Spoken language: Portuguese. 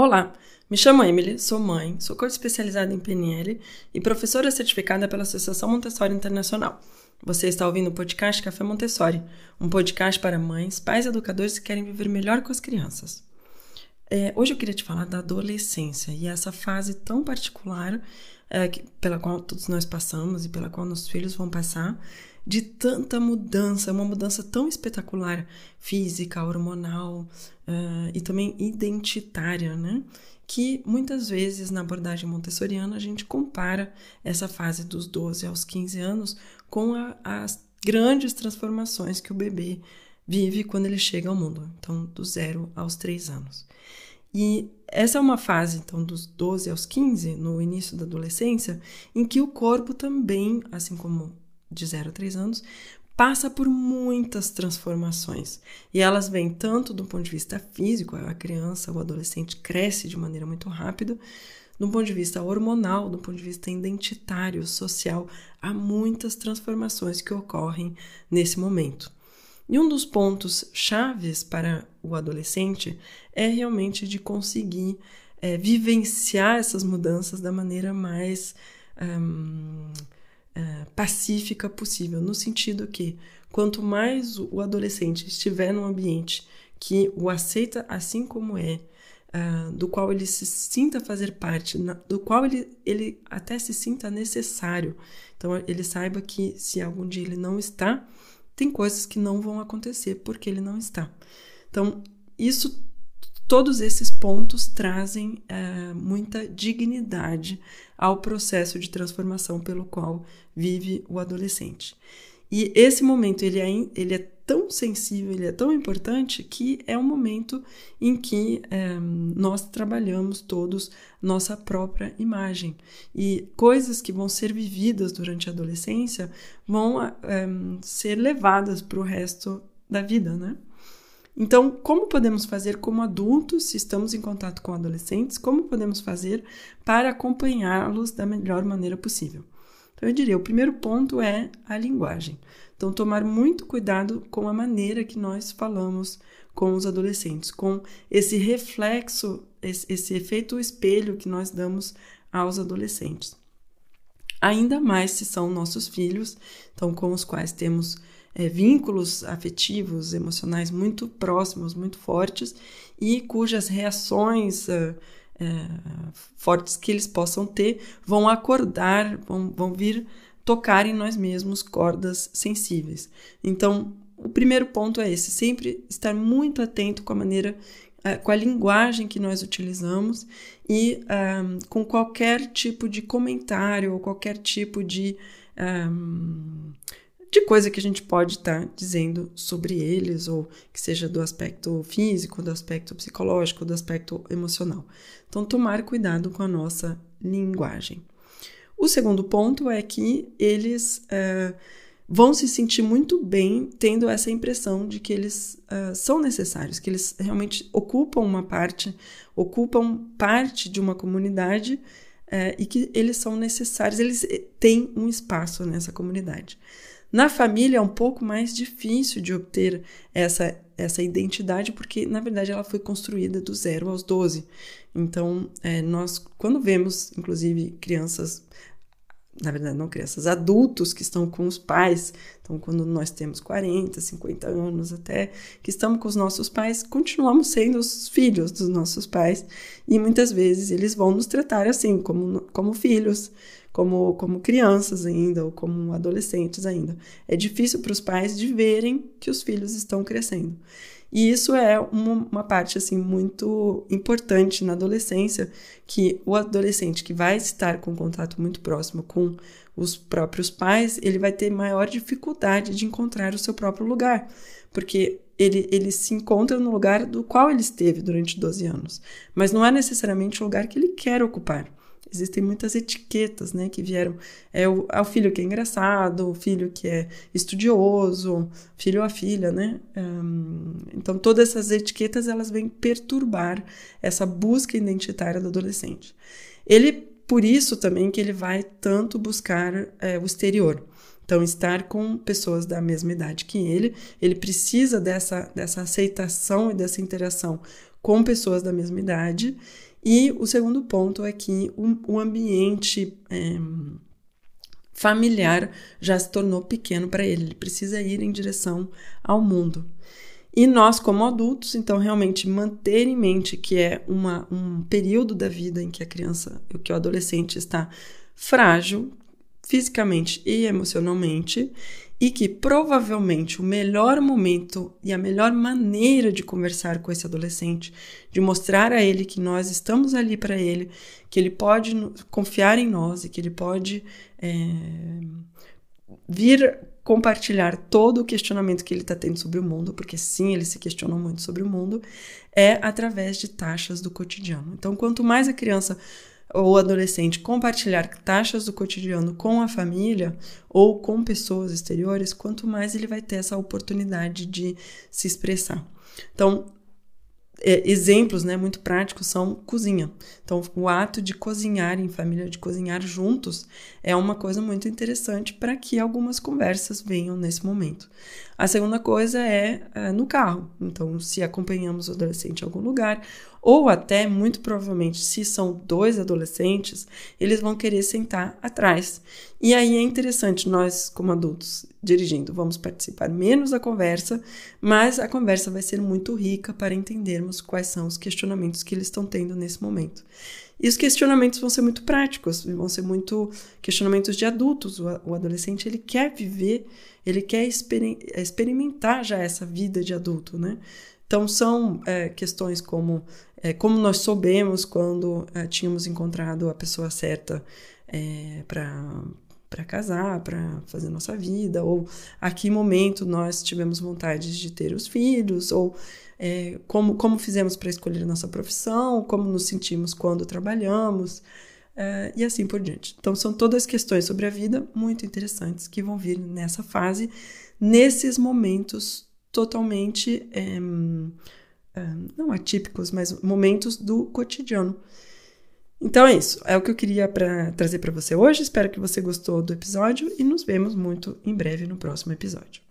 Olá, me chamo Emily, sou mãe, sou coach especializada em PNL e professora certificada pela Associação Montessori Internacional. Você está ouvindo o podcast Café Montessori, um podcast para mães, pais e educadores que querem viver melhor com as crianças. É, hoje eu queria te falar da adolescência e essa fase tão particular é, que, pela qual todos nós passamos e pela qual nossos filhos vão passar, de tanta mudança, uma mudança tão espetacular, física, hormonal uh, e também identitária, né? Que muitas vezes na abordagem montessoriana a gente compara essa fase dos 12 aos 15 anos com a, as grandes transformações que o bebê vive quando ele chega ao mundo, então do zero aos 3 anos. E essa é uma fase, então, dos 12 aos 15, no início da adolescência, em que o corpo também, assim como de 0 a 3 anos, passa por muitas transformações. E elas vêm tanto do ponto de vista físico, a criança, o adolescente cresce de maneira muito rápida, do ponto de vista hormonal, do ponto de vista identitário, social, há muitas transformações que ocorrem nesse momento. E um dos pontos chaves para o adolescente é realmente de conseguir é, vivenciar essas mudanças da maneira mais um, pacífica possível, no sentido que quanto mais o adolescente estiver num ambiente que o aceita assim como é, uh, do qual ele se sinta fazer parte, na, do qual ele, ele até se sinta necessário. Então, ele saiba que se algum dia ele não está, tem coisas que não vão acontecer porque ele não está. Então, isso Todos esses pontos trazem é, muita dignidade ao processo de transformação pelo qual vive o adolescente. E esse momento ele é, ele é tão sensível, ele é tão importante que é um momento em que é, nós trabalhamos todos nossa própria imagem. E coisas que vão ser vividas durante a adolescência vão é, ser levadas para o resto da vida, né? Então, como podemos fazer como adultos, se estamos em contato com adolescentes, como podemos fazer para acompanhá-los da melhor maneira possível? Então, eu diria: o primeiro ponto é a linguagem. Então, tomar muito cuidado com a maneira que nós falamos com os adolescentes, com esse reflexo, esse, esse efeito espelho que nós damos aos adolescentes. Ainda mais se são nossos filhos, então, com os quais temos é, vínculos afetivos, emocionais muito próximos, muito fortes e cujas reações é, é, fortes que eles possam ter vão acordar, vão, vão vir tocar em nós mesmos cordas sensíveis. Então, o primeiro ponto é esse: sempre estar muito atento com a maneira, é, com a linguagem que nós utilizamos e um, com qualquer tipo de comentário ou qualquer tipo de um, de coisa que a gente pode estar tá dizendo sobre eles, ou que seja do aspecto físico, do aspecto psicológico, do aspecto emocional. Então, tomar cuidado com a nossa linguagem. O segundo ponto é que eles uh, vão se sentir muito bem tendo essa impressão de que eles uh, são necessários, que eles realmente ocupam uma parte, ocupam parte de uma comunidade uh, e que eles são necessários, eles têm um espaço nessa comunidade. Na família é um pouco mais difícil de obter essa, essa identidade, porque na verdade ela foi construída do zero aos 12. Então, é, nós, quando vemos, inclusive, crianças na verdade, não crianças, adultos que estão com os pais. Então, quando nós temos 40, 50 anos até, que estamos com os nossos pais, continuamos sendo os filhos dos nossos pais. E muitas vezes eles vão nos tratar assim, como, como filhos como, como crianças ainda ou como adolescentes ainda. É difícil para os pais de verem que os filhos estão crescendo. E isso é uma, uma, parte assim muito importante na adolescência, que o adolescente que vai estar com contato muito próximo com os próprios pais, ele vai ter maior dificuldade de encontrar o seu próprio lugar, porque ele, ele se encontra no lugar do qual ele esteve durante 12 anos, mas não é necessariamente o lugar que ele quer ocupar. Existem muitas etiquetas, né, que vieram. É o, é o filho que é engraçado, o filho que é estudioso, filho ou a filha, né? Um, então, todas essas etiquetas, elas vêm perturbar essa busca identitária do adolescente. Ele, por isso também que ele vai tanto buscar é, o exterior. Então, estar com pessoas da mesma idade que ele, ele precisa dessa, dessa aceitação e dessa interação com pessoas da mesma idade E o segundo ponto é que o, o ambiente é, familiar já se tornou pequeno para ele, ele precisa ir em direção ao mundo. E nós, como adultos, então, realmente manter em mente que é uma, um período da vida em que a criança, que o adolescente está frágil, fisicamente e emocionalmente, e que provavelmente o melhor momento e a melhor maneira de conversar com esse adolescente, de mostrar a ele que nós estamos ali para ele, que ele pode confiar em nós e que ele pode é, vir compartilhar todo o questionamento que ele está tendo sobre o mundo, porque sim, ele se questionou muito sobre o mundo, é através de taxas do cotidiano. Então, quanto mais a criança ou adolescente compartilhar taxas do cotidiano com a família ou com pessoas exteriores, quanto mais ele vai ter essa oportunidade de se expressar. Então, é, exemplos né, muito práticos são cozinha. Então, o ato de cozinhar em família, de cozinhar juntos, é uma coisa muito interessante para que algumas conversas venham nesse momento. A segunda coisa é, é no carro. Então, se acompanhamos o adolescente em algum lugar, ou até, muito provavelmente, se são dois adolescentes, eles vão querer sentar atrás. E aí é interessante, nós, como adultos, dirigindo, vamos participar menos da conversa, mas a conversa vai ser muito rica para entendermos quais são os questionamentos que eles estão tendo nesse momento. E os questionamentos vão ser muito práticos, vão ser muito questionamentos de adultos. O, adolescente ele quer viver, ele quer experimentar já essa vida de adulto, né? Então são é, questões como é, como nós soubemos quando é, tínhamos encontrado a pessoa certa é, para casar, para fazer nossa vida, ou a que momento nós tivemos vontade de ter os filhos, ou é, como, como fizemos para escolher nossa profissão, como nos sentimos quando trabalhamos, é, e assim por diante. Então, são todas questões sobre a vida muito interessantes que vão vir nessa fase, nesses momentos totalmente. É, não atípicos, mas momentos do cotidiano. Então é isso, é o que eu queria pra, trazer para você hoje. Espero que você gostou do episódio e nos vemos muito em breve no próximo episódio.